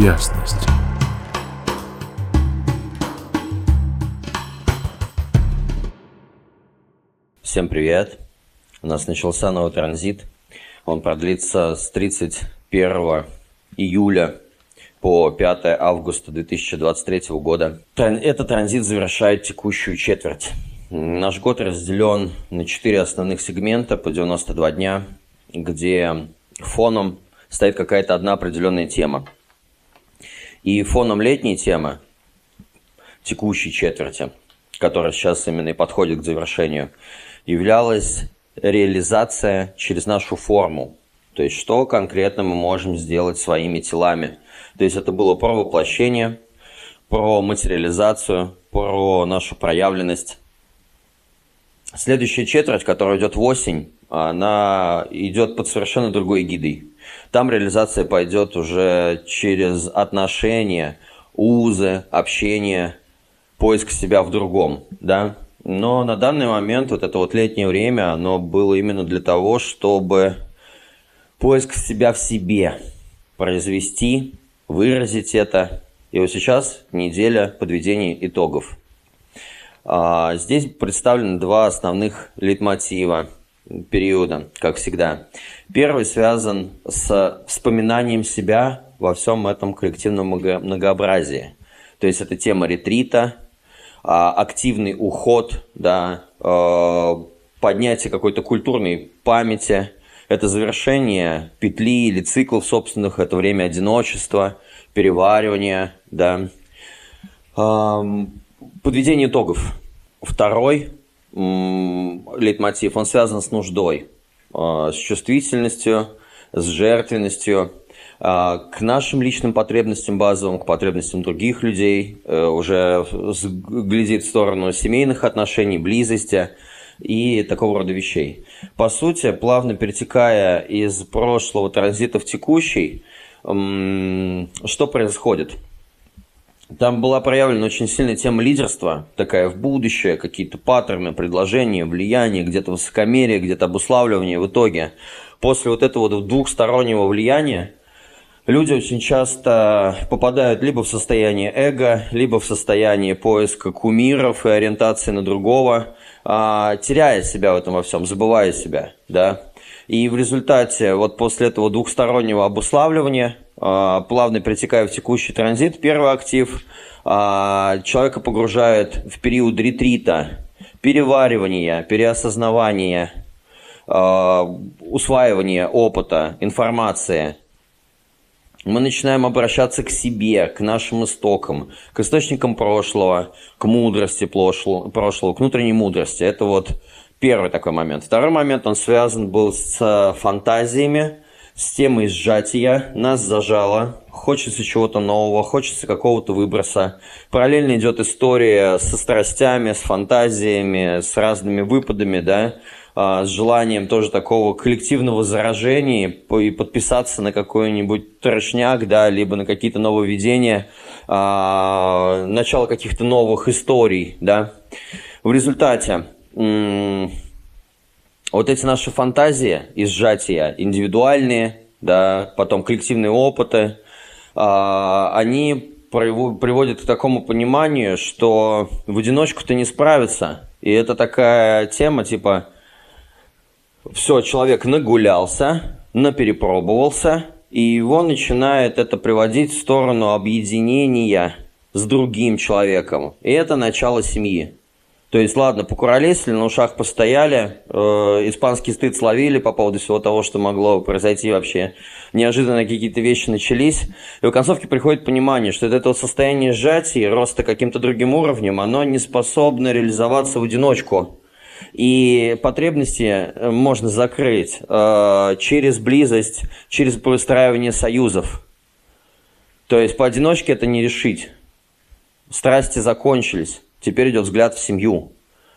ясность. Всем привет! У нас начался новый транзит. Он продлится с 31 июля по 5 августа 2023 года. Этот транзит завершает текущую четверть. Наш год разделен на четыре основных сегмента по 92 дня, где фоном стоит какая-то одна определенная тема. И фоном летней темы, текущей четверти, которая сейчас именно и подходит к завершению, являлась реализация через нашу форму. То есть, что конкретно мы можем сделать своими телами. То есть, это было про воплощение, про материализацию, про нашу проявленность. Следующая четверть, которая идет в осень, она идет под совершенно другой гидой. Там реализация пойдет уже через отношения, узы, общение, поиск себя в другом, да. Но на данный момент вот это вот летнее время, оно было именно для того, чтобы поиск себя в себе произвести, выразить это. И вот сейчас неделя подведения итогов. А, здесь представлены два основных лейтмотива периода, как всегда. Первый связан с вспоминанием себя во всем этом коллективном многообразии. То есть это тема ретрита, а, активный уход, да, а, поднятие какой-то культурной памяти, это завершение петли или циклов собственных, это время одиночества, переваривания, да, подведение итогов. Второй лейтмотив, он связан с нуждой, с чувствительностью, с жертвенностью, а, к нашим личным потребностям базовым, к потребностям других людей, э, уже глядит в сторону семейных отношений, близости и такого рода вещей. По сути, плавно перетекая из прошлого транзита в текущий, что происходит – там была проявлена очень сильная тема лидерства, такая в будущее, какие-то паттерны, предложения, влияние, где-то высокомерие, где-то обуславливание. В итоге, после вот этого вот двухстороннего влияния, люди очень часто попадают либо в состояние эго, либо в состояние поиска кумиров и ориентации на другого, а, теряя себя в этом во всем, забывая себя, да. И в результате вот после этого двухстороннего обуславливания а, плавно притекая в текущий транзит, первый актив а, человека погружает в период ретрита, переваривания, переосознавания, а, усваивания опыта, информации. Мы начинаем обращаться к себе, к нашим истокам, к источникам прошлого, к мудрости прошлого, к внутренней мудрости. Это вот первый такой момент. Второй момент, он связан был с фантазиями, с темой сжатия, нас зажало, хочется чего-то нового, хочется какого-то выброса. Параллельно идет история со страстями, с фантазиями, с разными выпадами, да, а, с желанием тоже такого коллективного заражения и подписаться на какой-нибудь трошняк, да, либо на какие-то нововведения, а, начало каких-то новых историй, да. В результате вот эти наши фантазии и сжатия, индивидуальные, да, потом коллективные опыты, а, они приводят к такому пониманию, что в одиночку ты не справиться. И это такая тема, типа, все, человек нагулялся, наперепробовался, и его начинает это приводить в сторону объединения с другим человеком. И это начало семьи. То есть, ладно, покуролесили, на ушах постояли, э, испанский стыд словили по поводу всего того, что могло произойти вообще. Неожиданно какие-то вещи начались. И в концовке приходит понимание, что это вот состояние сжатия, роста каким-то другим уровнем, оно не способно реализоваться в одиночку. И потребности э, можно закрыть э, через близость, через выстраивание союзов. То есть поодиночке это не решить. Страсти закончились. Теперь идет взгляд в семью,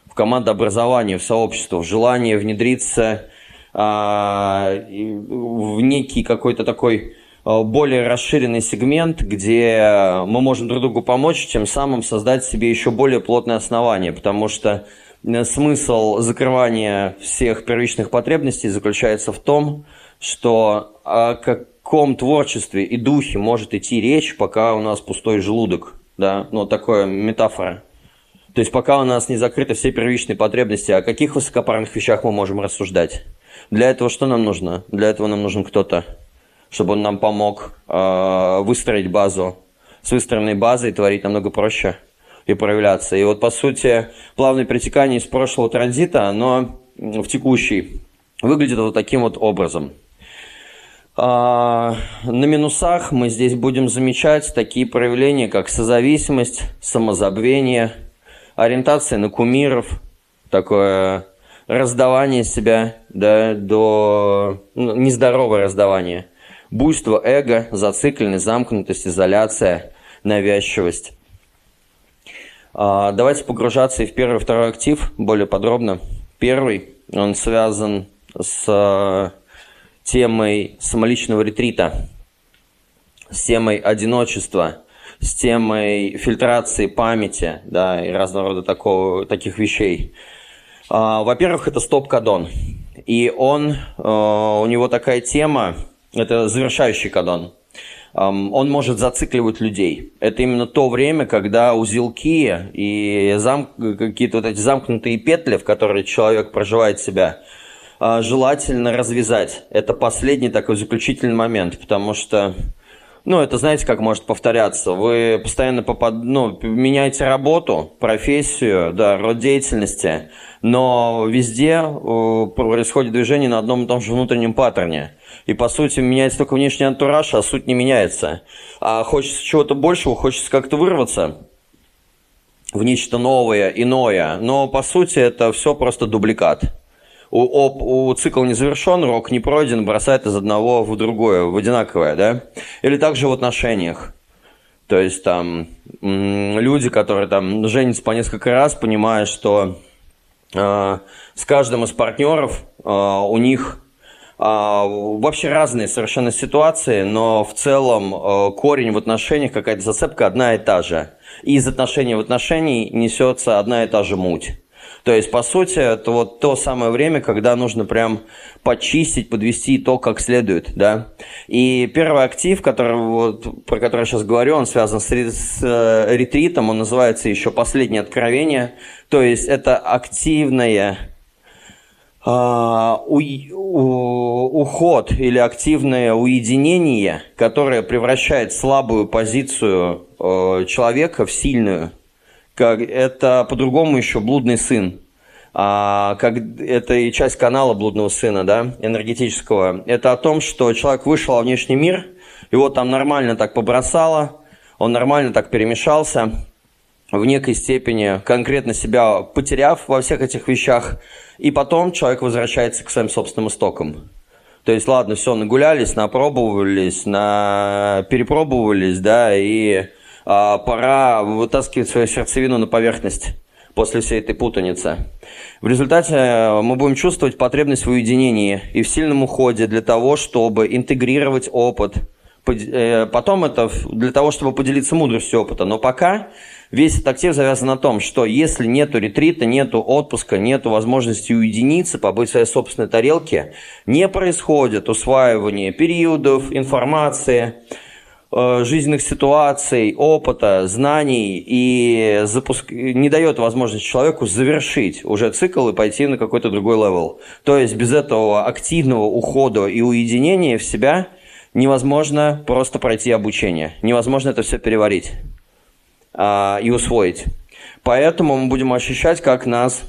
в командообразование, в сообщество, в желание внедриться а, в некий какой-то такой а, более расширенный сегмент, где мы можем друг другу помочь, тем самым создать себе еще более плотное основание, потому что э, смысл закрывания всех первичных потребностей заключается в том, что о каком творчестве и духе может идти речь, пока у нас пустой желудок, да, ну, такое метафора. То есть пока у нас не закрыты все первичные потребности, о каких высокопарных вещах мы можем рассуждать? Для этого что нам нужно? Для этого нам нужен кто-то, чтобы он нам помог э, выстроить базу. С выстроенной базой творить намного проще и проявляться. И вот, по сути, плавное притекание из прошлого транзита, оно в текущий выглядит вот таким вот образом. А, на минусах мы здесь будем замечать такие проявления, как созависимость, самозабвение, ориентация на кумиров, такое раздавание себя да, до ну, нездоровое раздавание, буйство эго, зацикленность, замкнутость, изоляция, навязчивость. А, давайте погружаться и в первый и второй актив более подробно. Первый, он связан с э, темой самоличного ретрита, с темой одиночества, с темой фильтрации памяти, да, и разного рода такого, таких вещей. А, во-первых, это стоп-кадон. И он, э, у него такая тема, это завершающий кадон – он может зацикливать людей. Это именно то время, когда узелки и зам... какие-то вот эти замкнутые петли, в которые человек проживает себя, а, желательно развязать. Это последний такой заключительный момент, потому что ну, это знаете, как может повторяться. Вы постоянно попад... ну, меняете работу, профессию, да, род деятельности, но везде происходит движение на одном и том же внутреннем паттерне. И, по сути, меняется только внешний антураж, а суть не меняется. А хочется чего-то большего, хочется как-то вырваться в нечто новое, иное. Но, по сути, это все просто дубликат у, у, у цикл не завершен, рок не пройден, бросает из одного в другое, в одинаковое, да? Или также в отношениях. То есть там люди, которые там женятся по несколько раз, понимая, что э, с каждым из партнеров э, у них э, вообще разные совершенно ситуации, но в целом э, корень в отношениях, какая-то зацепка одна и та же. И из отношений в отношении несется одна и та же муть. То есть, по сути, это вот то самое время, когда нужно прям почистить, подвести итог как следует, да. И первый актив, который, вот, про который я сейчас говорю, он связан с, с э, ретритом, он называется еще «Последнее откровение». То есть, это активное Uh, у, у, уход или активное уединение, которое превращает слабую позицию uh, человека в сильную как это по-другому еще блудный сын. А, как это и часть канала блудного сына, да, энергетического. Это о том, что человек вышел во внешний мир, его там нормально так побросало, он нормально так перемешался, в некой степени конкретно себя потеряв во всех этих вещах, и потом человек возвращается к своим собственным истокам. То есть, ладно, все, нагулялись, напробовались, на... перепробовались, да, и а, пора вытаскивать свою сердцевину на поверхность после всей этой путаницы. В результате э, мы будем чувствовать потребность в уединении и в сильном уходе для того, чтобы интегрировать опыт. Э, потом это для того, чтобы поделиться мудростью опыта. Но пока весь этот актив завязан на том, что если нету ретрита, нету отпуска, нету возможности уединиться, побыть в своей собственной тарелке, не происходит усваивание периодов, информации, жизненных ситуаций, опыта, знаний и запуск... не дает возможность человеку завершить уже цикл и пойти на какой-то другой level. То есть без этого активного ухода и уединения в себя невозможно просто пройти обучение. Невозможно это все переварить а, и усвоить. Поэтому мы будем ощущать, как нас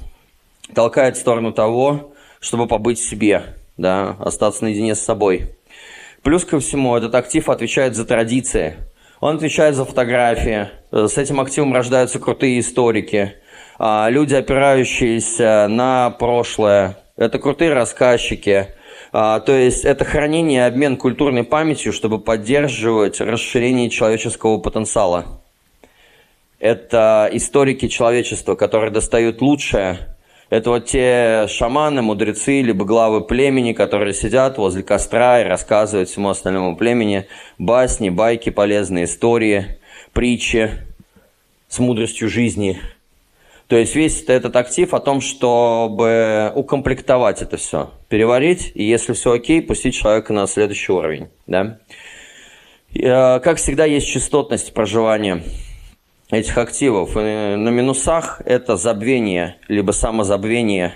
толкает в сторону того, чтобы побыть в себе, да, остаться наедине с собой. Плюс ко всему, этот актив отвечает за традиции. Он отвечает за фотографии. С этим активом рождаются крутые историки. А, люди, опирающиеся на прошлое. Это крутые рассказчики. А, то есть это хранение и обмен культурной памятью, чтобы поддерживать расширение человеческого потенциала. Это историки человечества, которые достают лучшее это вот те шаманы, мудрецы, либо главы племени, которые сидят возле костра и рассказывают всему остальному племени басни, байки, полезные истории, притчи с мудростью жизни. То есть весь этот актив о том, чтобы укомплектовать это все, переварить, и если все окей, пустить человека на следующий уровень. Да? Э, как всегда, есть частотность проживания этих активов. На минусах это забвение, либо самозабвение.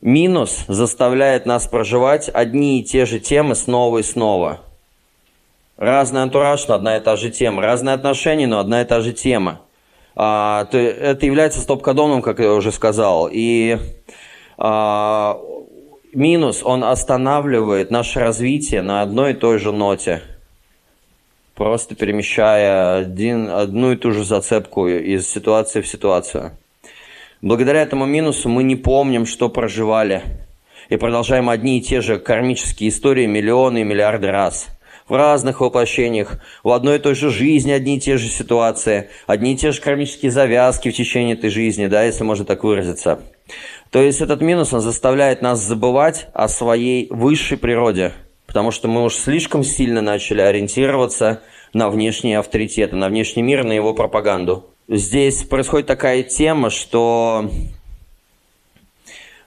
Минус заставляет нас проживать одни и те же темы снова и снова. Разный антураж, но одна и та же тема. Разные отношения, но одна и та же тема. А, то это является стоп-кодоном, как я уже сказал. И а, минус, он останавливает наше развитие на одной и той же ноте. Просто перемещая один, одну и ту же зацепку из ситуации в ситуацию. Благодаря этому минусу мы не помним, что проживали. И продолжаем одни и те же кармические истории миллионы и миллиарды раз – в разных воплощениях, в одной и той же жизни одни и те же ситуации, одни и те же кармические завязки в течение этой жизни, да, если можно так выразиться. То есть этот минус, он заставляет нас забывать о своей высшей природе, потому что мы уж слишком сильно начали ориентироваться на внешние авторитеты, на внешний мир, на его пропаганду. Здесь происходит такая тема, что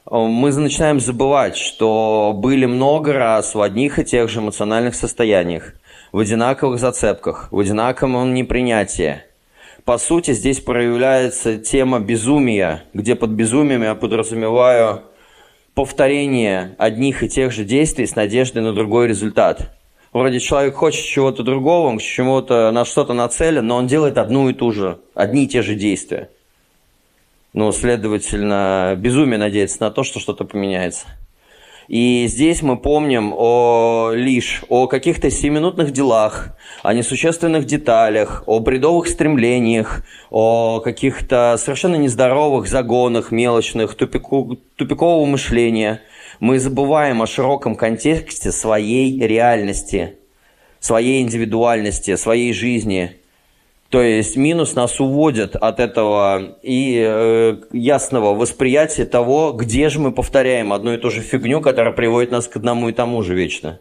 Э, мы начинаем забывать, что были много раз в одних и тех же эмоциональных состояниях, в одинаковых зацепках, в одинаковом непринятии. По сути, здесь проявляется тема безумия, где под безумием я подразумеваю повторение одних и тех же действий с надеждой на другой результат. Вроде человек хочет чего-то другого, он чему-то на что-то нацелен, но он делает одну и ту же, одни и те же действия. Ну, следовательно, безумие надеяться на то, что что-то поменяется. И здесь мы помним о, лишь о каких-то семиминутных делах, о несущественных деталях, о бредовых стремлениях, о каких-то совершенно нездоровых загонах, мелочных, тупику, тупикового мышления. Мы забываем о широком контексте своей реальности, своей индивидуальности, своей жизни – то есть минус нас уводит от этого и э, ясного восприятия того, где же мы повторяем одну и ту же фигню, которая приводит нас к одному и тому же вечно.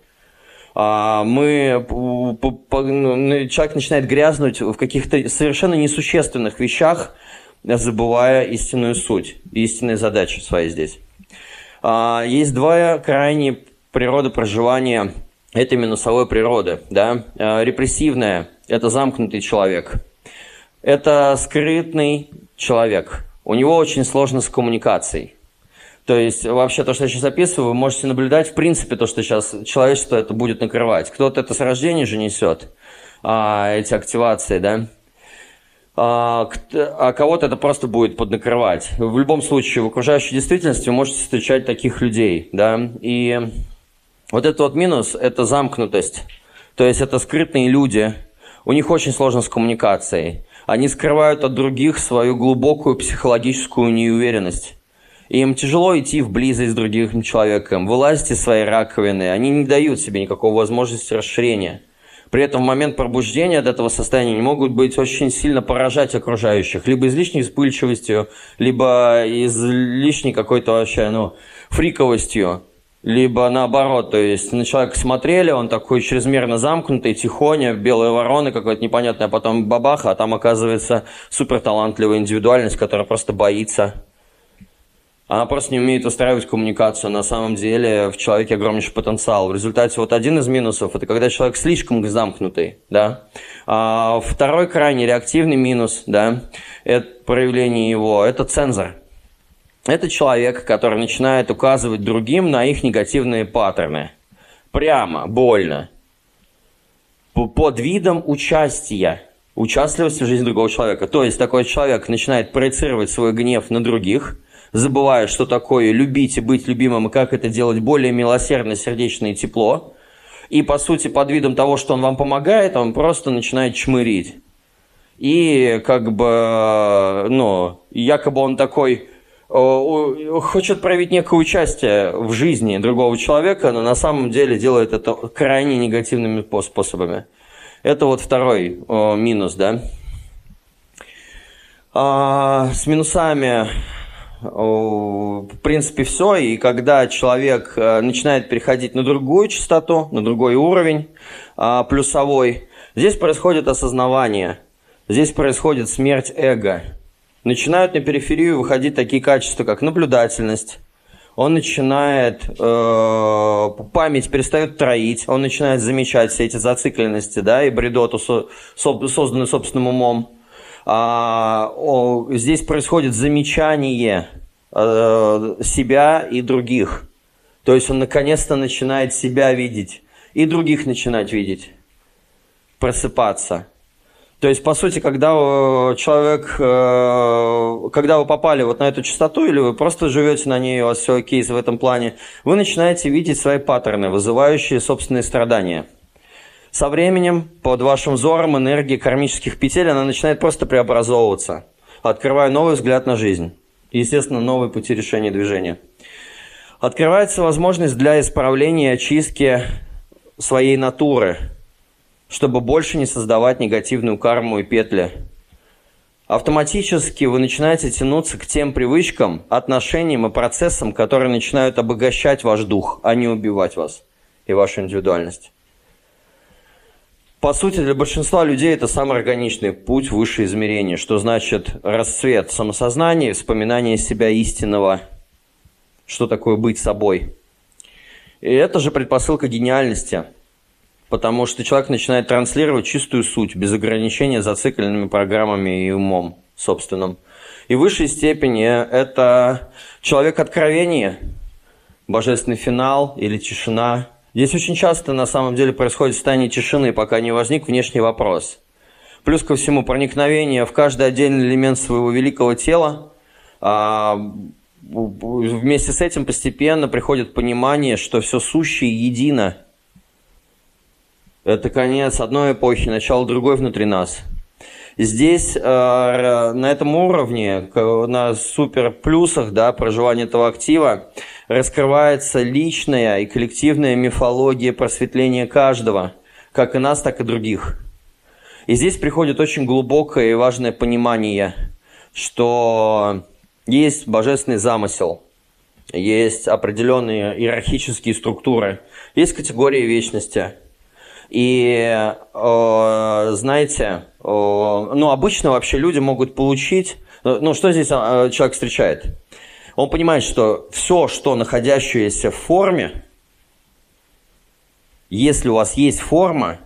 А мы, по, ну, человек начинает грязнуть в каких-то совершенно несущественных вещах, забывая истинную суть, истинные задачи свои здесь. А, есть два крайние природы проживания этой минусовой природы. Да? А, репрессивная это замкнутый человек. Это скрытный человек. У него очень сложно с коммуникацией. То есть вообще то, что я сейчас описываю, вы можете наблюдать в принципе то, что сейчас человечество это будет накрывать. Кто-то это с рождения же несет, а, эти активации, да, а, а кого-то это просто будет поднакрывать. В любом случае, в окружающей действительности вы можете встречать таких людей, да, и вот этот вот минус – это замкнутость. То есть это скрытные люди, у них очень сложно с коммуникацией. Они скрывают от других свою глубокую психологическую неуверенность. Им тяжело идти в близость с другим человеком, вылазить из своей раковины. Они не дают себе никакой возможности расширения. При этом в момент пробуждения от этого состояния они могут быть очень сильно поражать окружающих. Либо излишней вспыльчивостью, либо излишней какой-то вообще, ну, фриковостью либо наоборот, то есть на человека смотрели, он такой чрезмерно замкнутый, тихоня, белые вороны какой-то непонятный, а потом бабаха, а там оказывается супер талантливая индивидуальность, которая просто боится. Она просто не умеет устраивать коммуникацию. На самом деле в человеке огромнейший потенциал. В результате вот один из минусов – это когда человек слишком замкнутый. Да? А второй крайне реактивный минус, да, это проявление его – это цензор. Это человек, который начинает указывать другим на их негативные паттерны. Прямо, больно. Под видом участия, участливости в жизни другого человека. То есть такой человек начинает проецировать свой гнев на других, забывая, что такое любить и быть любимым, и как это делать более милосердно, сердечно и тепло. И, по сути, под видом того, что он вам помогает, он просто начинает чмырить. И, как бы, ну, якобы он такой хочет проявить некое участие в жизни другого человека, но на самом деле делает это крайне негативными способами. Это вот второй минус, да. А, с минусами в принципе все, и когда человек а, начинает переходить на другую частоту, на другой уровень а, плюсовой, здесь происходит осознавание, здесь происходит смерть эго – начинают на периферию выходить такие качества, как наблюдательность, он начинает э, память перестает троить, он начинает замечать все эти зацикленности, да, и бредоту, со, со, созданную собственным умом. А, о, здесь происходит замечание э, себя и других. То есть он наконец-то начинает себя видеть и других начинать видеть, просыпаться. То есть, по сути, когда человек, э, когда вы попали вот на эту частоту, или вы просто живете на ней, у вас все окей в этом плане, вы начинаете видеть свои паттерны, вызывающие собственные страдания. Со временем, под вашим взором, энергии кармических петель, она начинает просто преобразовываться, открывая новый взгляд на жизнь. естественно, новые пути решения движения. Открывается возможность для исправления и очистки своей натуры – чтобы больше не создавать негативную карму и петли. Автоматически вы начинаете тянуться к тем привычкам, отношениям и процессам, которые начинают обогащать ваш дух, а не убивать вас и вашу индивидуальность. По сути, для большинства людей это самый органичный путь в высшее измерение, что значит расцвет самосознания, вспоминание себя истинного, что такое быть собой. И это же предпосылка гениальности – потому что человек начинает транслировать чистую суть, без ограничения зацикленными программами и умом собственным. И в высшей степени это человек откровения, божественный финал или тишина. Здесь очень часто на самом деле происходит состояние тишины, пока не возник внешний вопрос. Плюс ко всему проникновение в каждый отдельный элемент своего великого тела, а, вместе с этим постепенно приходит понимание, что все сущее едино – это конец одной эпохи, начало другой внутри нас. Здесь, э, на этом уровне, на супер плюсах да, проживания этого актива, раскрывается личная и коллективная мифология просветления каждого, как и нас, так и других. И здесь приходит очень глубокое и важное понимание, что есть божественный замысел, есть определенные иерархические структуры, есть категории вечности – и, э, знаете, э, ну, обычно вообще люди могут получить... Ну, что здесь э, человек встречает? Он понимает, что все, что находящееся в форме, если у вас есть форма,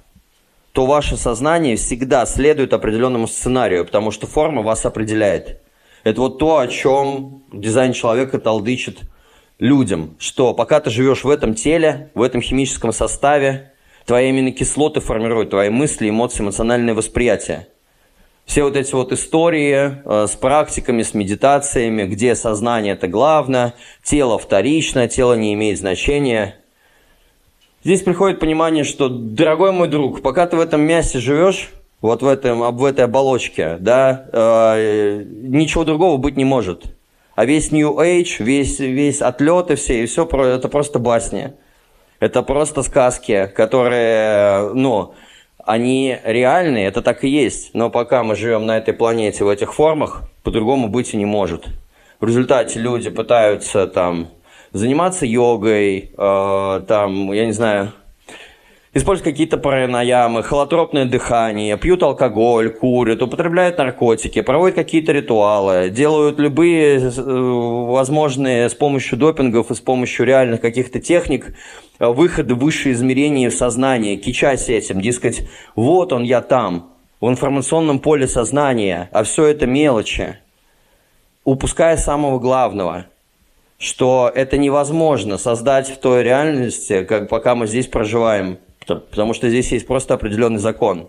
то ваше сознание всегда следует определенному сценарию, потому что форма вас определяет. Это вот то, о чем дизайн человека толдычит людям, что пока ты живешь в этом теле, в этом химическом составе, Твои аминокислоты формируют твои мысли, эмоции, эмоциональное восприятие. Все вот эти вот истории э, с практиками, с медитациями, где сознание это главное, тело вторично, тело не имеет значения. Здесь приходит понимание, что, дорогой мой друг, пока ты в этом мясе живешь, вот в, этом, в этой оболочке, да, э, ничего другого быть не может. А весь New Age, весь, весь отлеты все, и все, это просто басня. Это просто сказки, которые, ну, они реальные, это так и есть. Но пока мы живем на этой планете в этих формах, по-другому быть и не может. В результате люди пытаются там заниматься йогой, э, там, я не знаю, используют какие-то пранаямы, холотропное дыхание, пьют алкоголь, курят, употребляют наркотики, проводят какие-то ритуалы, делают любые э, возможные с помощью допингов и с помощью реальных каких-то техник э, выходы в высшие измерения в сознание, кичась этим, дескать, вот он, я там, в информационном поле сознания, а все это мелочи, упуская самого главного – что это невозможно создать в той реальности, как пока мы здесь проживаем потому что здесь есть просто определенный закон.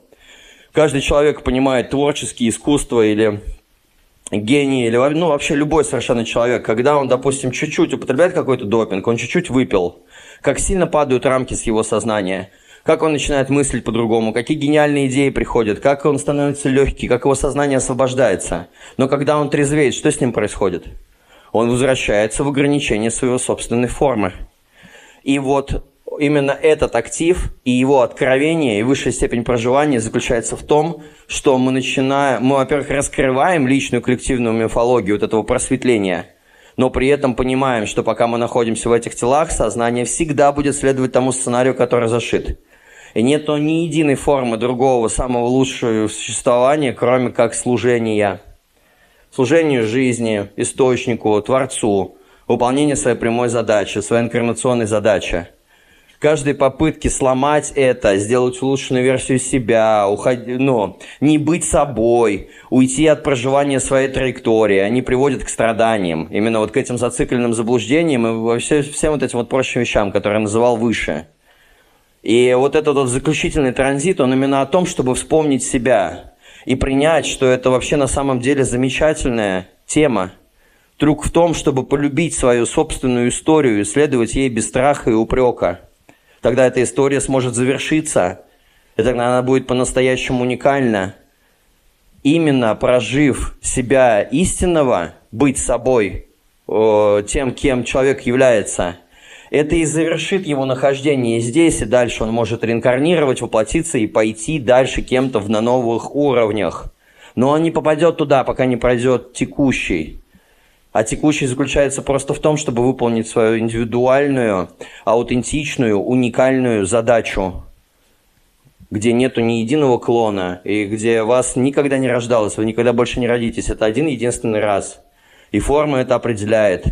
Каждый человек понимает творческие искусства или гений, или ну, вообще любой совершенно человек, когда он, допустим, чуть-чуть употребляет какой-то допинг, он чуть-чуть выпил, как сильно падают рамки с его сознания, как он начинает мыслить по-другому, какие гениальные идеи приходят, как он становится легкий, как его сознание освобождается. Но когда он трезвеет, что с ним происходит? Он возвращается в ограничение своей собственной формы. И вот именно этот актив и его откровение и высшая степень проживания заключается в том, что мы начинаем, мы, во-первых, раскрываем личную коллективную мифологию вот этого просветления, но при этом понимаем, что пока мы находимся в этих телах, сознание всегда будет следовать тому сценарию, который зашит. И нет ни единой формы другого, самого лучшего существования, кроме как служения. служению жизни, источнику, Творцу, выполнение своей прямой задачи, своей инкарнационной задачи – каждой попытки сломать это, сделать улучшенную версию себя, уходи, ну, не быть собой, уйти от проживания своей траектории, они приводят к страданиям. Именно вот к этим зацикленным заблуждениям и во все, всем вот этим вот прочим вещам, которые я называл выше. И вот этот вот заключительный транзит, он именно о том, чтобы вспомнить себя и принять, что это вообще на самом деле замечательная тема. Трюк в том, чтобы полюбить свою собственную историю, исследовать ей без страха и упрека – Тогда эта история сможет завершиться, и тогда она будет по-настоящему уникальна. Именно прожив себя истинного, быть собой, тем, кем человек является, это и завершит его нахождение здесь, и дальше он может реинкарнировать, воплотиться и пойти дальше кем-то на новых уровнях. Но он не попадет туда, пока не пройдет текущий. А текущий заключается просто в том, чтобы выполнить свою индивидуальную, аутентичную, уникальную задачу, где нету ни единого клона, и где вас никогда не рождалось, вы никогда больше не родитесь. Это один единственный раз. И форма это определяет.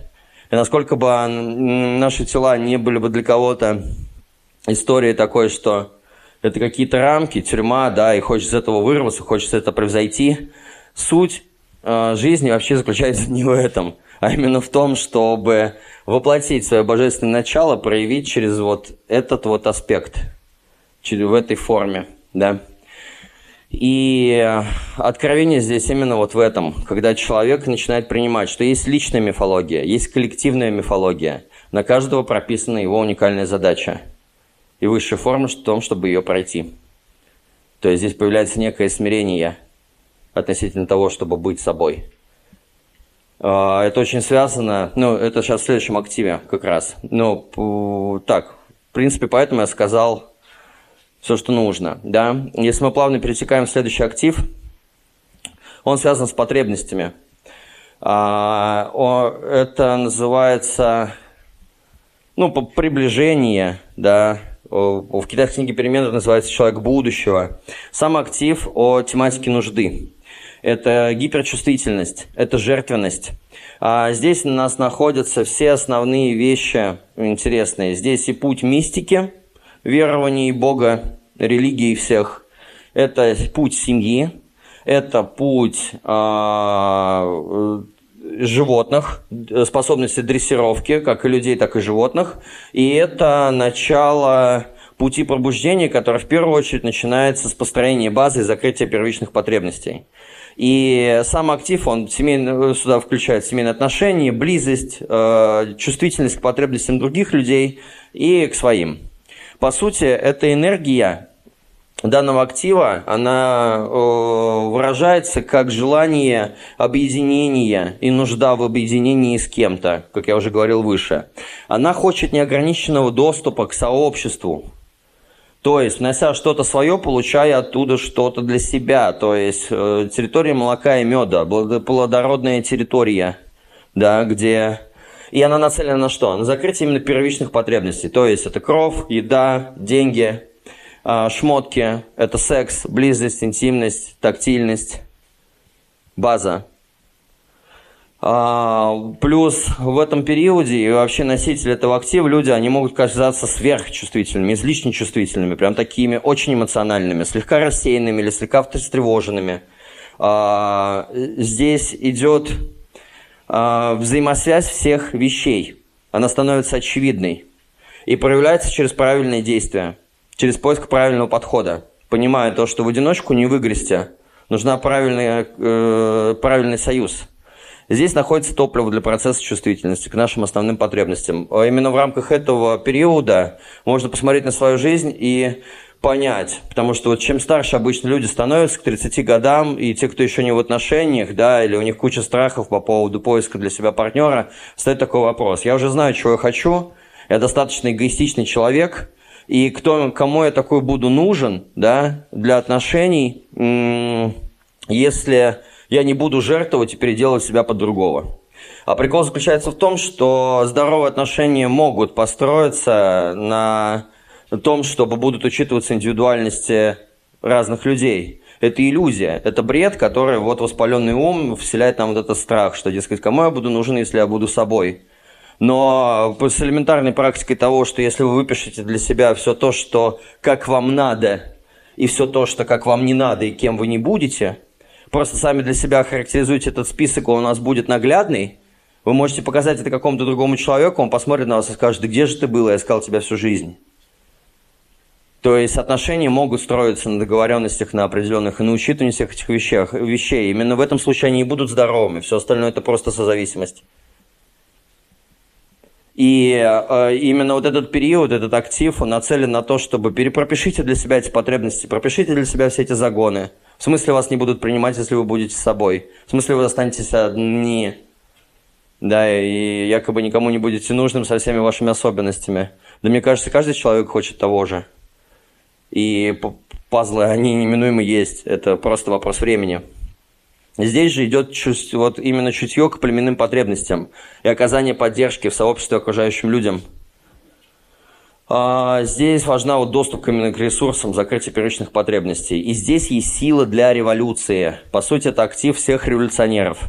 И насколько бы наши тела не были бы для кого-то историей такой, что это какие-то рамки, тюрьма, да, и хочешь из этого вырваться, хочется это превзойти, суть жизни вообще заключается не в этом, а именно в том, чтобы воплотить свое божественное начало, проявить через вот этот вот аспект, в этой форме, да. И откровение здесь именно вот в этом, когда человек начинает принимать, что есть личная мифология, есть коллективная мифология, на каждого прописана его уникальная задача. И высшая форма в том, чтобы ее пройти. То есть здесь появляется некое смирение – относительно того, чтобы быть собой. А, это очень связано, ну, это сейчас в следующем активе как раз. Ну, так, в принципе, поэтому я сказал все, что нужно, да. Если мы плавно перетекаем в следующий актив, он связан с потребностями. А, это называется, ну, приближение, да, в китайской книге перемен называется «Человек будущего». Сам актив о тематике нужды это гиперчувствительность, это жертвенность. А здесь у нас находятся все основные вещи интересные. Здесь и путь мистики, верований Бога, религии всех. Это путь семьи, это путь а, животных, способности дрессировки, как и людей, так и животных. И это начало пути пробуждения, которое в первую очередь начинается с построения базы и закрытия первичных потребностей. И сам актив, он семейный, сюда включает семейные отношения, близость, э, чувствительность к потребностям других людей и к своим. По сути, эта энергия данного актива, она э, выражается как желание объединения и нужда в объединении с кем-то, как я уже говорил выше. Она хочет неограниченного доступа к сообществу, то есть, внося что-то свое, получая оттуда что-то для себя. То есть, э, территория молока и меда, плодородная территория, да, где... И она нацелена на что? На закрытие именно первичных потребностей. То есть, это кровь, еда, деньги, э, шмотки, это секс, близость, интимность, тактильность, база. А, плюс в этом периоде и вообще носители этого актива, люди, они могут казаться сверхчувствительными, излишне чувствительными, прям такими очень эмоциональными, слегка рассеянными или слегка встревоженными. А, здесь идет а, взаимосвязь всех вещей. Она становится очевидной и проявляется через правильные действия, через поиск правильного подхода, понимая то, что в одиночку не выгрести, нужна правильный, э, правильный союз – Здесь находится топливо для процесса чувствительности к нашим основным потребностям. А именно в рамках этого периода можно посмотреть на свою жизнь и понять, потому что вот чем старше обычно люди становятся к 30 годам, и те, кто еще не в отношениях, да, или у них куча страхов по поводу поиска для себя партнера, стоит такой вопрос. Я уже знаю, чего я хочу, я достаточно эгоистичный человек, и кто, кому я такой буду нужен, да, для отношений, если я не буду жертвовать и переделывать себя под другого. А прикол заключается в том, что здоровые отношения могут построиться на том, чтобы будут учитываться индивидуальности разных людей. Это иллюзия, это бред, который вот воспаленный ум вселяет нам вот этот страх, что, дескать, кому я буду нужен, если я буду собой. Но с элементарной практикой того, что если вы выпишете для себя все то, что как вам надо, и все то, что как вам не надо, и кем вы не будете, просто сами для себя характеризуете этот список, он у нас будет наглядный, вы можете показать это какому-то другому человеку, он посмотрит на вас и скажет, да где же ты был, я искал тебя всю жизнь. То есть отношения могут строиться на договоренностях, на определенных и на учитывании всех этих вещах, вещей. Именно в этом случае они и будут здоровыми, все остальное это просто созависимость. И э, именно вот этот период, этот актив, он нацелен на то, чтобы перепропишите для себя эти потребности, пропишите для себя все эти загоны. В смысле вас не будут принимать, если вы будете с собой. В смысле вы останетесь одни. Да, и якобы никому не будете нужным со всеми вашими особенностями. Да мне кажется, каждый человек хочет того же. И пазлы, они неминуемо есть. Это просто вопрос времени. Здесь же идет чувств, вот именно чутье к племенным потребностям и оказание поддержки в сообществе окружающим людям. А, здесь важна вот доступ именно к ресурсам, закрытие первичных потребностей. И здесь есть сила для революции. По сути, это актив всех революционеров.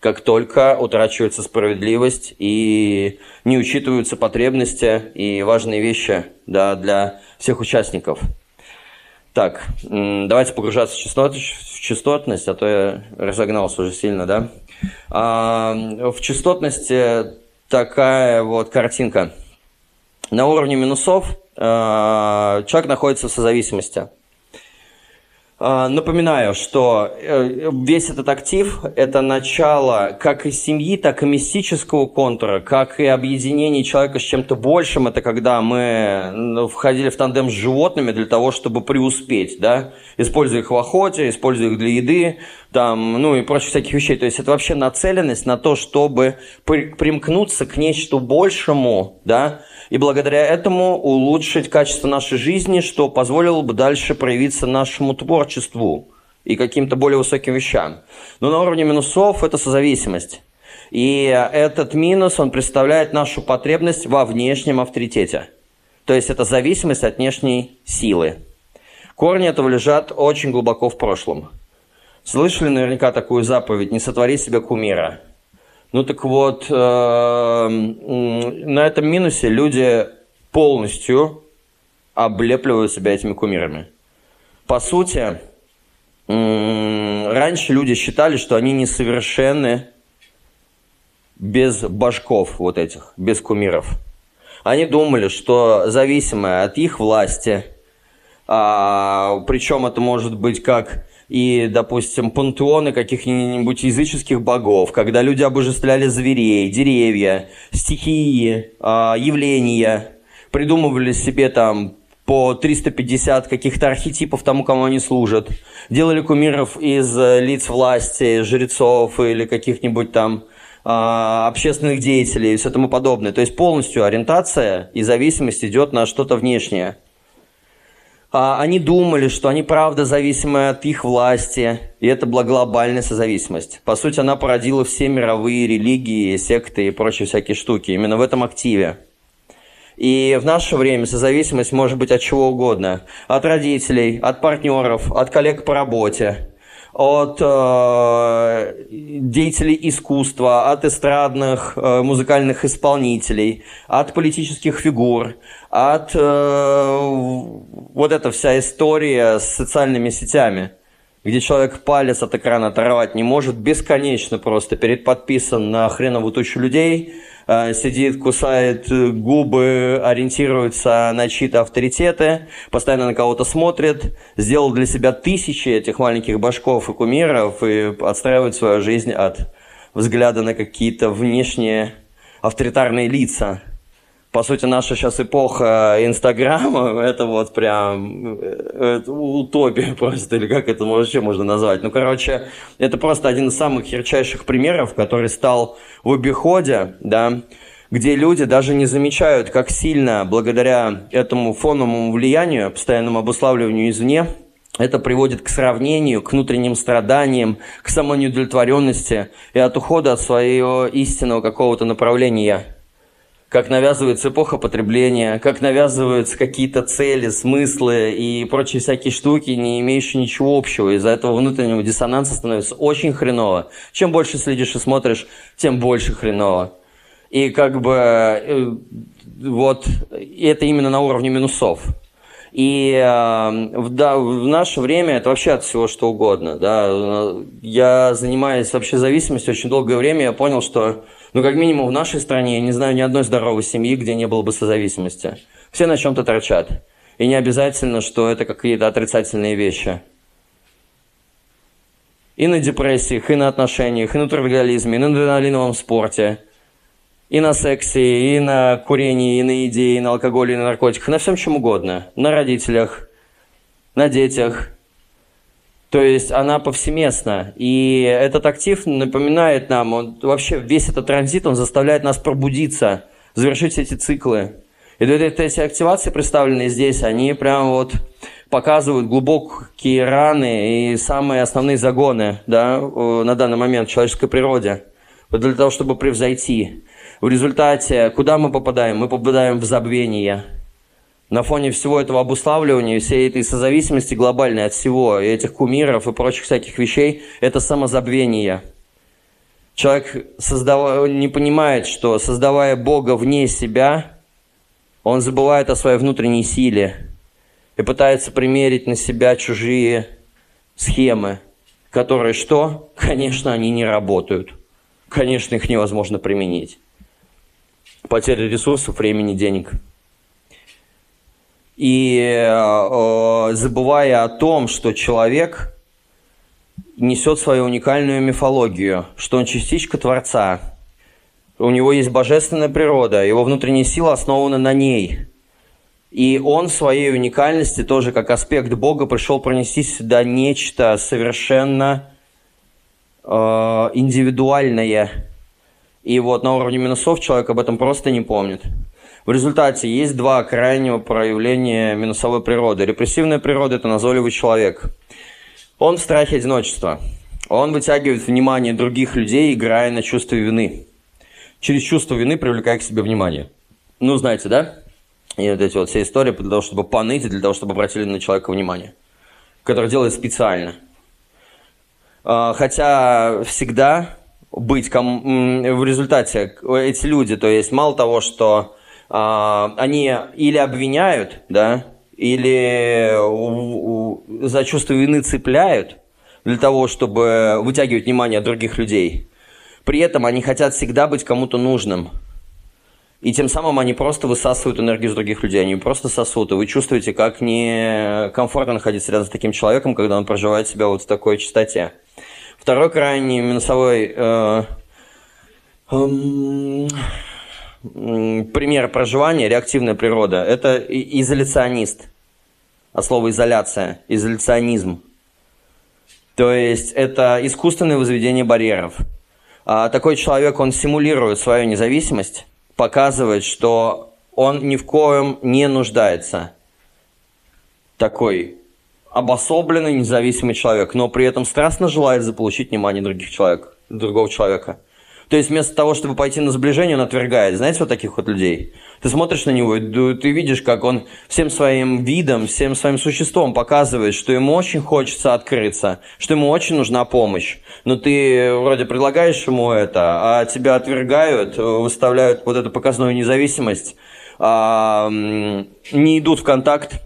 Как только утрачивается справедливость и не учитываются потребности и важные вещи да, для всех участников – так, давайте погружаться в, частот, в частотность, а то я разогнался уже сильно, да? А, в частотности такая вот картинка. На уровне минусов а, человек находится в созависимости. А, напоминаю, что э, весь этот актив – это начало как и семьи, так и мистического контура, как и объединение человека с чем-то большим. Это когда мы входили в тандем с животными для того, чтобы преуспеть, да? используя их в охоте, используя их для еды, там, ну и прочих всяких вещей. То есть это вообще нацеленность на то, чтобы примкнуться к нечто большему, да, и благодаря этому улучшить качество нашей жизни, что позволило бы дальше проявиться нашему творчеству и каким-то более высоким вещам. Но на уровне минусов это созависимость. И этот минус, он представляет нашу потребность во внешнем авторитете. То есть это зависимость от внешней силы. Корни этого лежат очень глубоко в прошлом. Слышали наверняка такую заповедь «Не сотвори себе кумира». Ну так вот, э, на этом минусе люди полностью облепливают себя этими кумирами. По сути, раньше люди считали, что они несовершенны без башков вот этих, без кумиров. Они думали, что зависимое от их власти, а, причем это может быть как и, допустим, пантеоны каких-нибудь языческих богов, когда люди обожествляли зверей, деревья, стихии, а, явления, придумывали себе там по 350 каких-то архетипов тому, кому они служат, делали кумиров из э, лиц власти, жрецов или каких-нибудь там а, общественных деятелей и все тому подобное. То есть полностью ориентация и зависимость идет на что-то внешнее. А, они думали, что они правда зависимы от их власти, и это была глобальная созависимость. По сути, она породила все мировые религии, секты и прочие всякие штуки, именно в этом активе. И в наше время созависимость может быть от чего угодно. От родителей, от партнеров, от коллег по работе, от э, деятелей искусства, от эстрадных э, музыкальных исполнителей, от политических фигур, от э, вот эта вся история с социальными сетями, где человек палец от экрана оторвать не может, бесконечно просто перед подписан на хреновую тучу людей – сидит, кусает губы, ориентируется на чьи-то авторитеты, постоянно на кого-то смотрит, сделал для себя тысячи этих маленьких башков и кумиров и отстраивает свою жизнь от взгляда на какие-то внешние авторитарные лица – по сути, наша сейчас эпоха Инстаграма, это вот прям э, это утопия просто, или как это вообще можно назвать. Ну, короче, это просто один из самых ярчайших примеров, который стал в обиходе, да, где люди даже не замечают, как сильно благодаря этому фоновому влиянию, постоянному обуславливанию извне, это приводит к сравнению, к внутренним страданиям, к самонеудовлетворенности и от ухода от своего истинного какого-то направления как навязывается эпоха потребления, как навязываются какие-то цели, смыслы и прочие всякие штуки, не имеющие ничего общего. Из-за этого внутреннего диссонанса становится очень хреново. Чем больше следишь и смотришь, тем больше хреново. И как бы э, вот это именно на уровне минусов. И э, в, да, в наше время это вообще от всего что угодно. Да. Я занимаюсь вообще зависимостью очень долгое время, я понял, что, ну, как минимум в нашей стране, я не знаю ни одной здоровой семьи, где не было бы созависимости. Все на чем-то торчат. И не обязательно, что это какие-то отрицательные вещи. И на депрессиях, и на отношениях, и на трудоголизме, и на адреналиновом спорте – и на сексе, и на курении, и на еде, и на алкоголе, и на наркотиках, на всем чем угодно. На родителях, на детях. То есть она повсеместна. И этот актив напоминает нам, он, вообще весь этот транзит, он заставляет нас пробудиться, завершить эти циклы. И эти активации, представленные здесь, они прям вот показывают глубокие раны и самые основные загоны да, на данный момент в человеческой природе. Вот для того, чтобы превзойти. В результате куда мы попадаем? Мы попадаем в забвение. На фоне всего этого обуславливания, всей этой созависимости глобальной от всего, и этих кумиров и прочих всяких вещей, это самозабвение. Человек создав... не понимает, что создавая Бога вне себя, он забывает о своей внутренней силе и пытается примерить на себя чужие схемы, которые что? Конечно, они не работают. Конечно, их невозможно применить потеря ресурсов, времени, денег. И э, забывая о том, что человек несет свою уникальную мифологию, что он частичка Творца, у него есть божественная природа, его внутренняя сила основана на ней. И он в своей уникальности тоже как аспект Бога пришел пронести сюда нечто совершенно э, индивидуальное, и вот на уровне минусов человек об этом просто не помнит. В результате есть два крайнего проявления минусовой природы. Репрессивная природа – это назойливый человек. Он в страхе одиночества. Он вытягивает внимание других людей, играя на чувство вины. Через чувство вины привлекая к себе внимание. Ну, знаете, да? И вот эти вот все истории для того, чтобы поныть, для того, чтобы обратили на человека внимание. Который делает специально. А, хотя всегда быть ком... в результате эти люди, то есть мало того, что а, они или обвиняют, да, или за чувство вины цепляют для того, чтобы вытягивать внимание других людей. При этом они хотят всегда быть кому-то нужным. И тем самым они просто высасывают энергию из других людей, они просто сосут. И вы чувствуете, как некомфортно находиться рядом с таким человеком, когда он проживает себя вот в такой чистоте. Второй крайний минусовой э, э, пример проживания, реактивная природа, это изоляционист. От слова изоляция, изоляционизм. То есть это искусственное возведение барьеров. А такой человек, он симулирует свою независимость, показывает, что он ни в коем не нуждается. Такой обособленный, независимый человек, но при этом страстно желает заполучить внимание других человек, другого человека. То есть вместо того, чтобы пойти на сближение, он отвергает. Знаете вот таких вот людей? Ты смотришь на него, ты видишь, как он всем своим видом, всем своим существом показывает, что ему очень хочется открыться, что ему очень нужна помощь. Но ты вроде предлагаешь ему это, а тебя отвергают, выставляют вот эту показную независимость, а, не идут в контакт,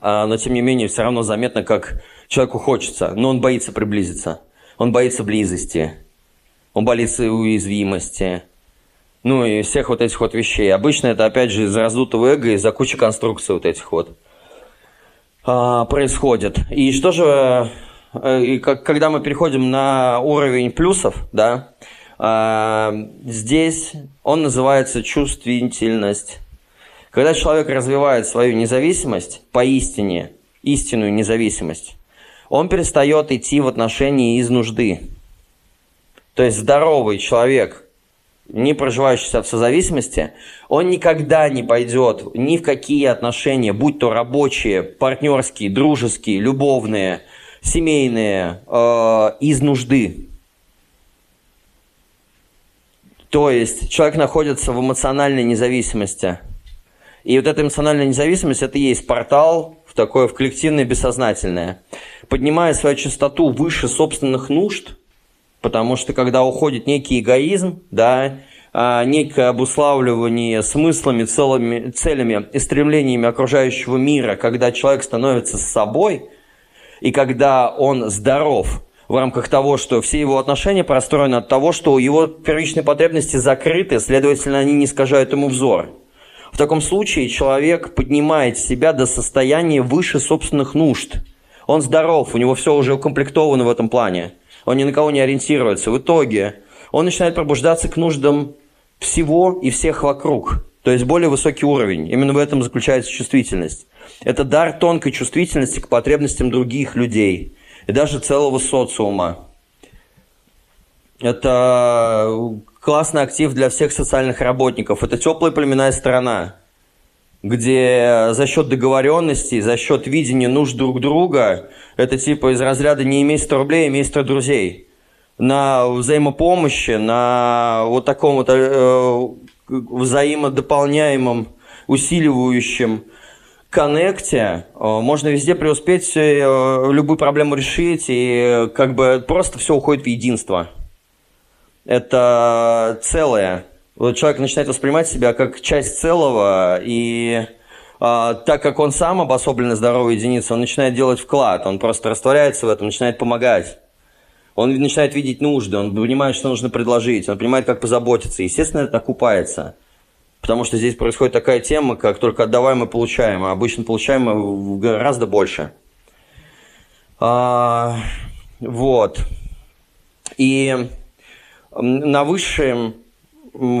а, но тем не менее все равно заметно, как человеку хочется, но он боится приблизиться, он боится близости, он боится уязвимости, ну и всех вот этих вот вещей. Обычно это опять же из-за раздутого эго, из-за кучи конструкций вот этих вот а, происходит. И что же, э, и как, когда мы переходим на уровень плюсов, да, а, здесь он называется чувствительность. Когда человек развивает свою независимость, поистине, истинную независимость, он перестает идти в отношении из нужды. То есть здоровый человек, не проживающийся в созависимости, он никогда не пойдет ни в какие отношения, будь то рабочие, партнерские, дружеские, любовные, семейные, э, из нужды. То есть человек находится в эмоциональной независимости. И вот эта эмоциональная независимость, это и есть портал в такое, в коллективное бессознательное. Поднимая свою частоту выше собственных нужд, потому что когда уходит некий эгоизм, да, а, некое обуславливание смыслами, целыми, целями и стремлениями окружающего мира, когда человек становится с собой, и когда он здоров в рамках того, что все его отношения простроены от того, что его первичные потребности закрыты, следовательно, они не искажают ему взор. В таком случае человек поднимает себя до состояния выше собственных нужд. Он здоров, у него все уже укомплектовано в этом плане. Он ни на кого не ориентируется. В итоге он начинает пробуждаться к нуждам всего и всех вокруг. То есть более высокий уровень. Именно в этом заключается чувствительность. Это дар тонкой чувствительности к потребностям других людей и даже целого социума. Это классный актив для всех социальных работников. Это теплая племенная страна, где за счет договоренностей, за счет видения нужд друг друга, это типа из разряда не имей 100 рублей, имей 100 друзей на взаимопомощи, на вот таком вот э, взаимодополняемом, усиливающем коннекте э, можно везде преуспеть, э, любую проблему решить, и как бы просто все уходит в единство. Это целое. Вот человек начинает воспринимать себя как часть целого, и а, так как он сам обособленная здоровая единица, он начинает делать вклад, он просто растворяется в этом, начинает помогать. Он начинает видеть нужды, он понимает, что нужно предложить, он понимает, как позаботиться. Естественно, это окупается. Потому что здесь происходит такая тема, как только отдаваем и получаем, а обычно получаем гораздо больше. А, вот. И на высшей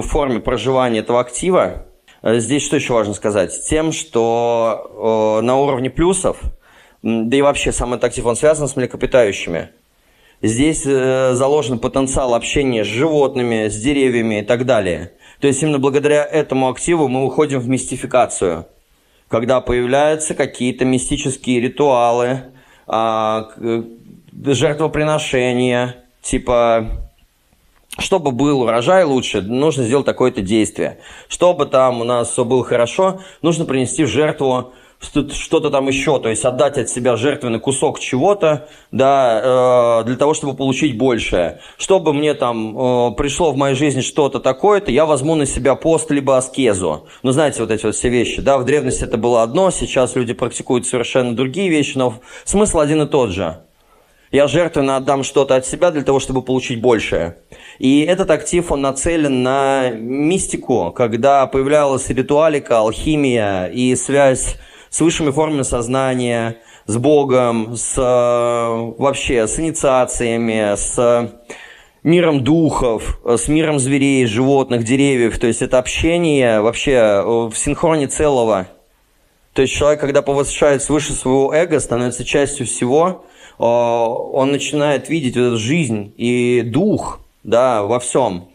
форме проживания этого актива, э, здесь что еще важно сказать? Тем, что на уровне плюсов, да и вообще сам этот актив, он связан с млекопитающими – Здесь э, заложен потенциал общения с животными, с деревьями и так далее. То есть именно благодаря этому активу мы уходим в мистификацию, когда появляются какие-то мистические ритуалы, а, жертвоприношения, типа чтобы был урожай лучше, нужно сделать такое-то действие. Чтобы там у нас все было хорошо, нужно принести в жертву что-то там еще, то есть отдать от себя жертвенный кусок чего-то, да, э, для того, чтобы получить большее. Чтобы мне там э, пришло в моей жизни что-то такое-то, я возьму на себя пост либо аскезу. Ну, знаете, вот эти вот все вещи, да, в древности это было одно, сейчас люди практикуют совершенно другие вещи, но смысл один и тот же. Я жертвенно отдам что-то от себя для того, чтобы получить большее. И этот актив, он нацелен на мистику, когда появлялась ритуалика, алхимия и связь с высшими формами сознания, с Богом, с э, вообще с инициациями, с миром духов, с миром зверей, животных, деревьев. То есть это общение вообще э, в синхроне целого. То есть человек, когда повышает свыше своего эго, становится частью всего, он начинает видеть вот эту жизнь и дух да, во всем.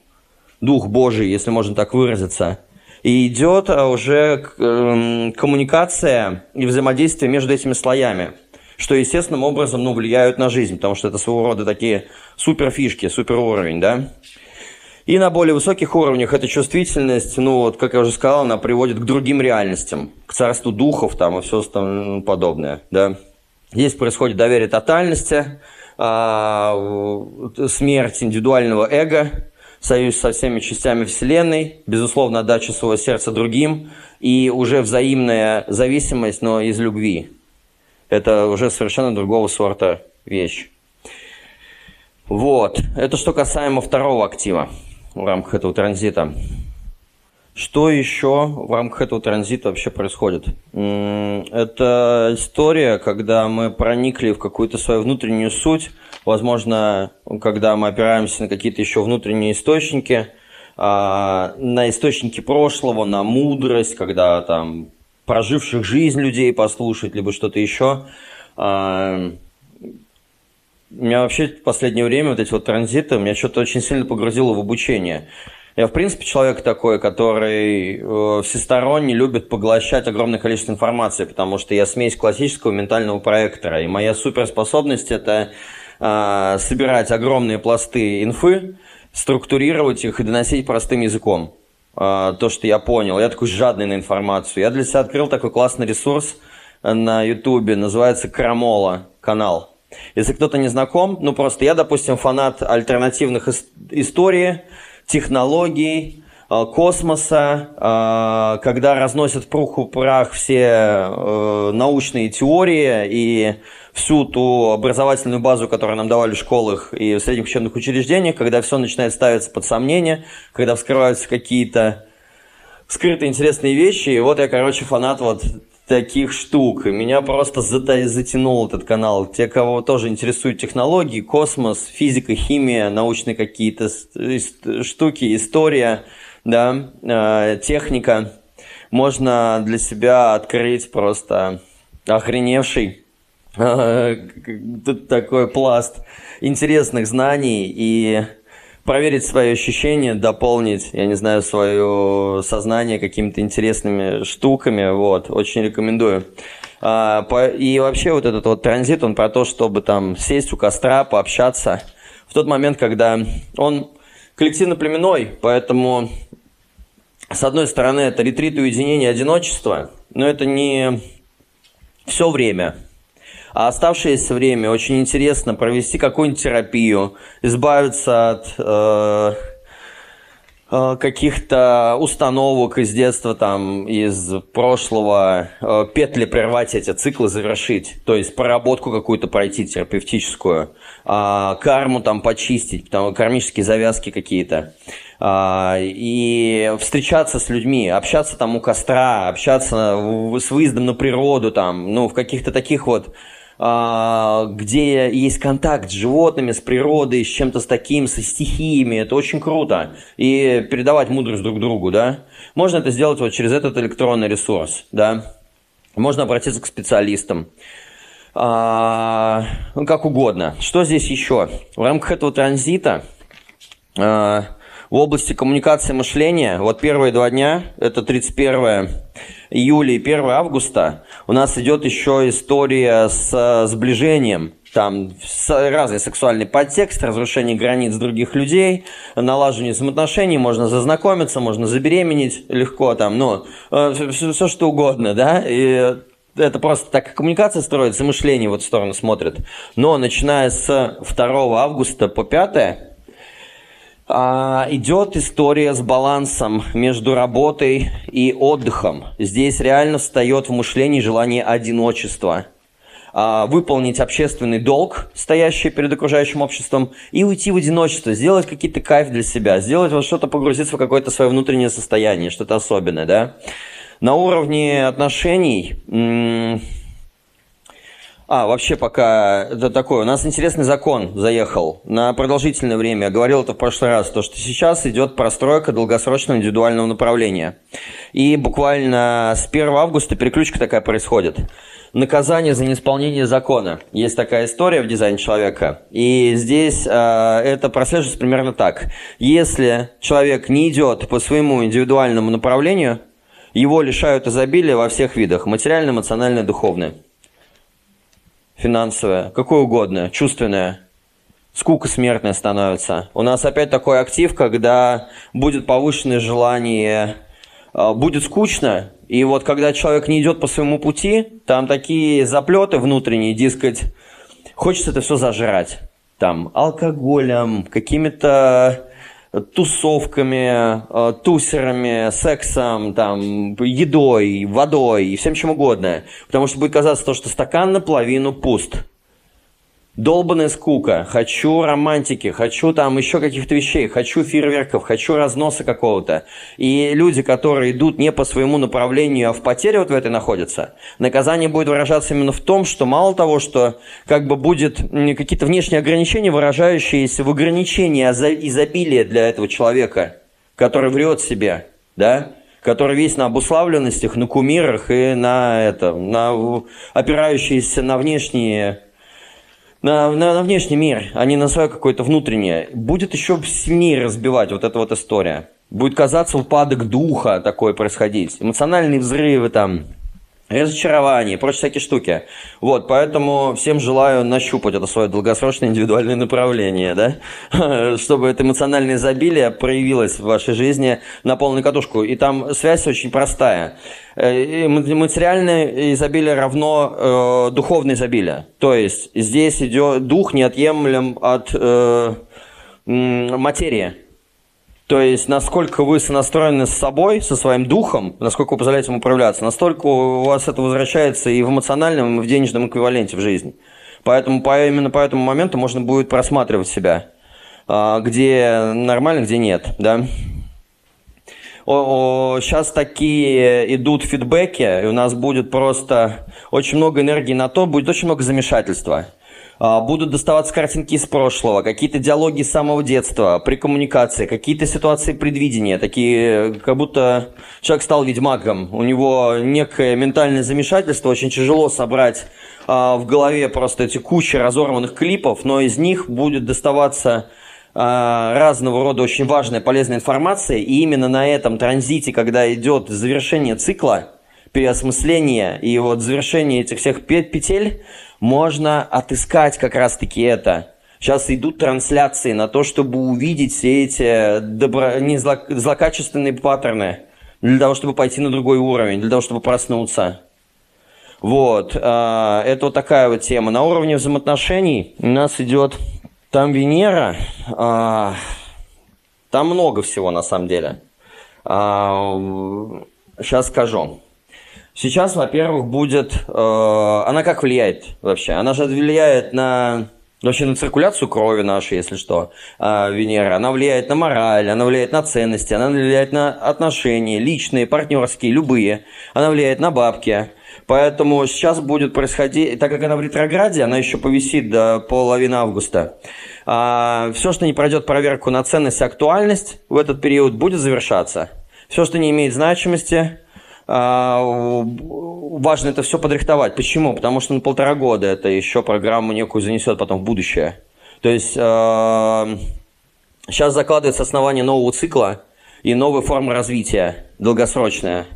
Дух Божий, если можно так выразиться – и идет а, уже эм, коммуникация и взаимодействие между этими слоями, что естественным образом ну, влияют на жизнь, потому что это своего рода такие суперфишки, суперуровень, да. И на более высоких уровнях эта чувствительность, ну вот, как я уже сказал, она приводит к другим реальностям, к царству духов там и все остальное подобное, да. Здесь происходит доверие тотальности, а, смерть индивидуального эго, союз со всеми частями Вселенной, безусловно, отдача своего сердца другим и уже взаимная зависимость, но из любви. Это уже совершенно другого сорта вещь. Вот. Это что касаемо второго актива в рамках этого транзита. Что еще в рамках этого транзита вообще происходит? Это история, когда мы проникли в какую-то свою внутреннюю суть, возможно, когда мы опираемся на какие-то еще внутренние источники, а, на источники прошлого, на мудрость, когда там проживших жизнь людей послушать, либо что-то еще. А, меня вообще в последнее время вот эти вот транзиты, меня что-то очень сильно погрузило в обучение. Я, в принципе, человек такой, который э, всесторонне любит поглощать огромное количество информации, потому что я смесь классического ментального проектора. И моя суперспособность – это э, собирать огромные пласты инфы структурировать их и доносить простым языком. А, то, что я понял. Я такой жадный на информацию. Я для себя открыл такой классный ресурс на Ютубе, называется Крамола канал. Если кто-то не знаком, ну просто я, допустим, фанат альтернативных историй, технологий, а, космоса, а, когда разносят в прух прах все э, научные теории и всю ту образовательную базу, которую нам давали в школах и в средних учебных учреждениях, когда все начинает ставиться под сомнение, когда вскрываются какие-то скрытые интересные вещи. И вот я, короче, фанат вот таких штук. Меня просто затянул этот канал. Те, кого тоже интересуют технологии, космос, физика, химия, научные какие-то штуки, история, да, э, техника, можно для себя открыть просто охреневший Тут такой пласт интересных знаний и проверить свои ощущения, дополнить, я не знаю, свое сознание какими-то интересными штуками, вот, очень рекомендую. А, и вообще вот этот вот транзит, он про то, чтобы там сесть у костра, пообщаться в тот момент, когда он коллективно-племенной, поэтому с одной стороны это ретрит уединения одиночества, но это не все время – а оставшееся время очень интересно провести какую-нибудь терапию, избавиться от э, э, каких-то установок из детства, там, из прошлого, э, петли прервать эти циклы, завершить, то есть проработку какую-то пройти терапевтическую, э, карму там почистить, там, кармические завязки какие-то. А, и встречаться с людьми, общаться там у костра, общаться с выездом на природу там, ну, в каких-то таких вот а, где есть контакт с животными, с природой, с чем-то с таким, со стихиями. Это очень круто. И передавать мудрость друг другу, да. Можно это сделать вот через этот электронный ресурс, да. Можно обратиться к специалистам. А, ну, как угодно. Что здесь еще? В рамках этого транзита а, в области коммуникации мышления, вот первые два дня, это 31 июля и 1 августа, у нас идет еще история с сближением. Там разный сексуальный подтекст, разрушение границ других людей, налаживание взаимоотношений, можно зазнакомиться, можно забеременеть легко, там, ну, все, э, все что угодно, да, и это просто так коммуникация строится, мышление в эту сторону смотрит. Но начиная с 2 августа по 5 а, идет история с балансом между работой и отдыхом. Здесь реально встает в мышлении желание одиночества. А, выполнить общественный долг, стоящий перед окружающим обществом, и уйти в одиночество, сделать какие-то кайф для себя, сделать вот что-то, погрузиться в какое-то свое внутреннее состояние, что-то особенное, да. На уровне отношений а, вообще пока это такое. У нас интересный закон заехал на продолжительное время. Я говорил это в прошлый раз. То, что сейчас идет простройка долгосрочного индивидуального направления. И буквально с 1 августа переключка такая происходит. Наказание за неисполнение закона. Есть такая история в дизайне человека. И здесь э, это прослеживается примерно так. Если человек не идет по своему индивидуальному направлению, его лишают изобилия во всех видах. Материально, эмоционально, духовное финансовое, какое угодно, чувственное, скука смертная становится. У нас опять такой актив, когда будет повышенное желание, а, будет скучно, и вот когда человек не идет по своему пути, там такие заплеты внутренние, дескать, хочется это все зажрать. Там алкоголем, какими-то тусовками, э, тусерами, сексом, там, едой, водой и всем чем угодно. Потому что будет казаться то, что стакан наполовину пуст. Долбаная скука. Хочу романтики, хочу там еще каких-то вещей, хочу фейерверков, хочу разноса какого-то. И люди, которые идут не по своему направлению, а в потере вот в этой находятся, наказание будет выражаться именно в том, что мало того, что как бы будет какие-то внешние ограничения, выражающиеся в ограничении изобилия для этого человека, который врет себе, да, который весь на обуславленностях, на кумирах и на это, на опирающиеся на внешние на, на, на внешний мир, а не на свое какое-то внутреннее, будет еще сильнее разбивать вот эта вот история. Будет казаться упадок духа такой происходить, эмоциональные взрывы там, разочарование прочие всякие штуки. Вот, поэтому всем желаю нащупать это свое долгосрочное индивидуальное направление, да, чтобы это эмоциональное изобилие проявилось в вашей жизни на полную катушку. И там связь очень простая. Э, материальное изобилие равно э, духовное изобилие. То есть здесь идет дух неотъемлем от э, материи. То есть, насколько вы сонастроены с собой, со своим духом, насколько вы позволяете ему управляться, настолько у вас это возвращается и в эмоциональном, и в денежном эквиваленте в жизни. Поэтому по, именно по этому моменту можно будет просматривать себя, а, где нормально, где нет, да. Сейчас такие идут фидбэки, и у нас будет просто очень много энергии на то, будет очень много замешательства. А, будут доставаться картинки из прошлого, какие-то диалоги с самого детства, при коммуникации, какие-то ситуации предвидения, такие, как будто человек стал ведьмаком, у него некое ментальное замешательство, очень тяжело собрать а, в голове просто эти кучи разорванных клипов, но из них будет доставаться а, разного рода очень важная полезная информация, и именно на этом транзите, когда идет завершение цикла, переосмысление и вот завершение этих всех петель, можно отыскать как раз-таки это. Сейчас идут трансляции на то, чтобы увидеть все эти добро... не зло... злокачественные паттерны, для того, чтобы пойти на другой уровень, для того, чтобы проснуться. Вот, а, это вот такая вот тема. На уровне взаимоотношений у нас идет там Венера, а, там много всего на самом деле. Сейчас а, скажу. Сейчас, во-первых, будет... Э, она как влияет вообще? Она же влияет на... Вообще на циркуляцию крови нашей, если что, э, Венера. Она влияет на мораль, она влияет на ценности, она влияет на отношения, личные, партнерские, любые. Она влияет на бабки. Поэтому сейчас будет происходить, так как она в ретрограде, она еще повисит до половины августа. А, все, что не пройдет проверку на ценность и актуальность в этот период, будет завершаться. Все, что не имеет значимости, важно это все подрихтовать. Почему? Потому что на полтора года это еще программу некую занесет потом в будущее. То есть сейчас а, закладывается основание нового цикла и новой формы развития, долгосрочная.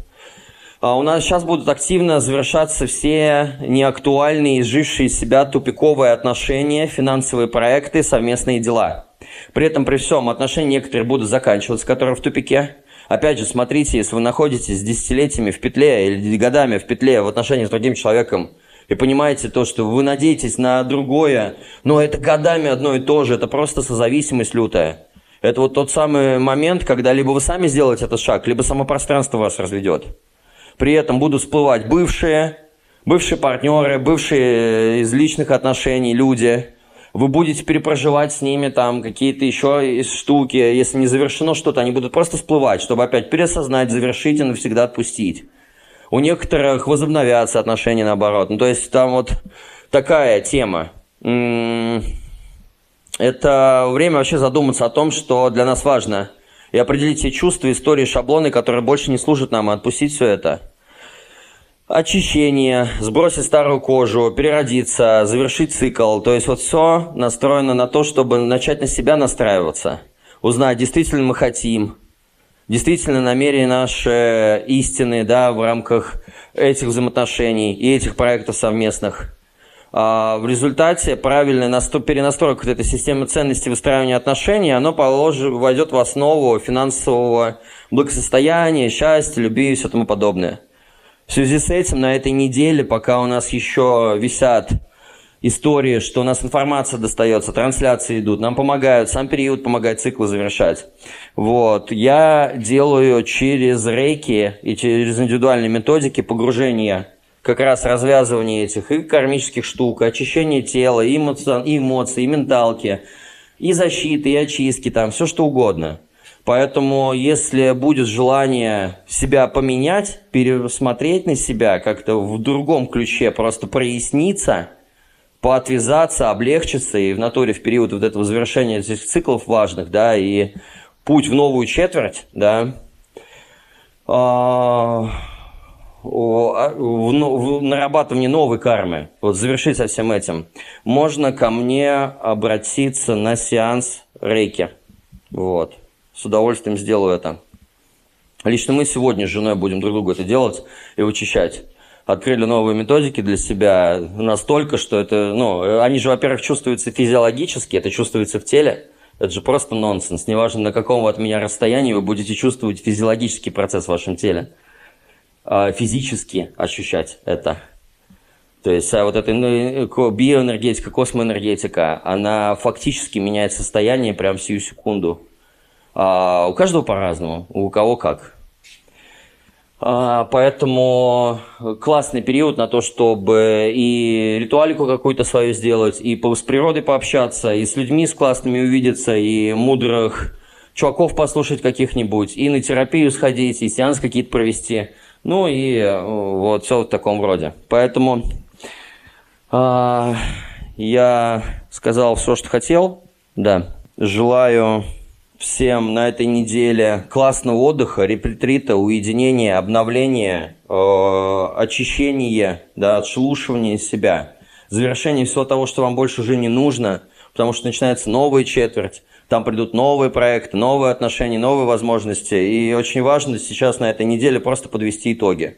А у нас сейчас будут активно завершаться все неактуальные, изжившие из себя тупиковые отношения, финансовые проекты, совместные дела. При этом, при всем, отношения некоторые будут заканчиваться, которые в тупике. Опять же, смотрите, если вы находитесь десятилетиями в петле или годами в петле в отношении с другим человеком, и понимаете то, что вы надеетесь на другое, но это годами одно и то же, это просто созависимость лютая. Это вот тот самый момент, когда либо вы сами сделаете этот шаг, либо само пространство вас разведет. При этом будут всплывать бывшие, бывшие партнеры, бывшие из личных отношений люди, вы будете перепроживать с ними там какие-то еще штуки, если не завершено что-то, они будут просто всплывать, чтобы опять переосознать, завершить и навсегда отпустить. У некоторых возобновятся отношения наоборот. Ну, то есть там вот такая тема. Это время вообще задуматься о том, что для нас важно. И определить все чувства, истории, шаблоны, которые больше не служат нам, и отпустить все это – очищение, сбросить старую кожу, переродиться, завершить цикл. То есть вот все настроено на то, чтобы начать на себя настраиваться, узнать, действительно мы хотим, действительно намерения наши истины да, в рамках этих взаимоотношений и этих проектов совместных. А в результате правильная насто... перенастройка вот этой системы ценностей выстраивания отношений, оно положит, войдет в основу финансового благосостояния, счастья, любви и все тому подобное. В связи с этим на этой неделе, пока у нас еще висят истории, что у нас информация достается, трансляции идут, нам помогают, сам период помогает циклы завершать. Вот. Я делаю через рейки и через индивидуальные методики погружения как раз развязывание этих и кармических штук, очищение тела, и эмоций, и, эмоций, и менталки, и защиты, и очистки, там, все что угодно. Поэтому, если будет желание себя поменять, пересмотреть на себя как-то в другом ключе, просто проясниться, поотвязаться, облегчиться, и в натуре в период вот этого завершения этих циклов важных, да, и путь в новую четверть, да, а, в, в нарабатывание новой кармы, вот завершить со всем этим, можно ко мне обратиться на сеанс рейки. Вот с удовольствием сделаю это. Лично мы сегодня с женой будем друг другу это делать и вычищать. открыли новые методики для себя настолько, что это, ну, они же, во-первых, чувствуются физиологически, это чувствуется в теле, это же просто нонсенс. Неважно, на каком вы от меня расстоянии, вы будете чувствовать физиологический процесс в вашем теле. А, физически ощущать это. То есть а вот эта ну, биоэнергетика, космоэнергетика, она фактически меняет состояние прямо сию секунду. А у каждого по-разному, у кого как. А, поэтому классный период на то, чтобы и ритуалику какую-то свою сделать, и с природой пообщаться, и с людьми с классными увидеться, и мудрых чуваков послушать каких-нибудь, и на терапию сходить, и сеанс какие-то провести. Ну и э, вот все в таком роде. Поэтому а, я сказал все, что хотел. Да. Желаю всем на этой неделе классного отдыха, репретрита, уединения, обновления, э, очищения, да, отшелушивания себя, завершения всего того, что вам больше уже не нужно, потому что начинается новая четверть, там придут новые проекты, новые отношения, новые возможности, и очень важно сейчас на этой неделе просто подвести итоги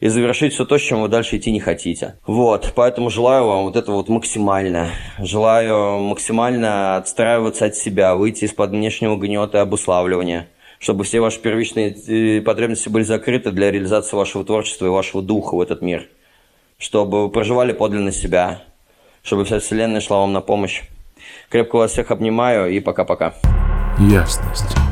и завершить все то, с чем вы дальше идти не хотите. Вот, поэтому желаю вам вот это вот максимально. Желаю максимально отстраиваться от себя, выйти из-под внешнего гнета и обуславливания, чтобы все ваши первичные э, потребности были закрыты для реализации вашего творчества и вашего духа в этот мир. Чтобы вы проживали подлинно себя, чтобы вся Вселенная шла вам на помощь. Крепко вас всех обнимаю и пока-пока. Ясность.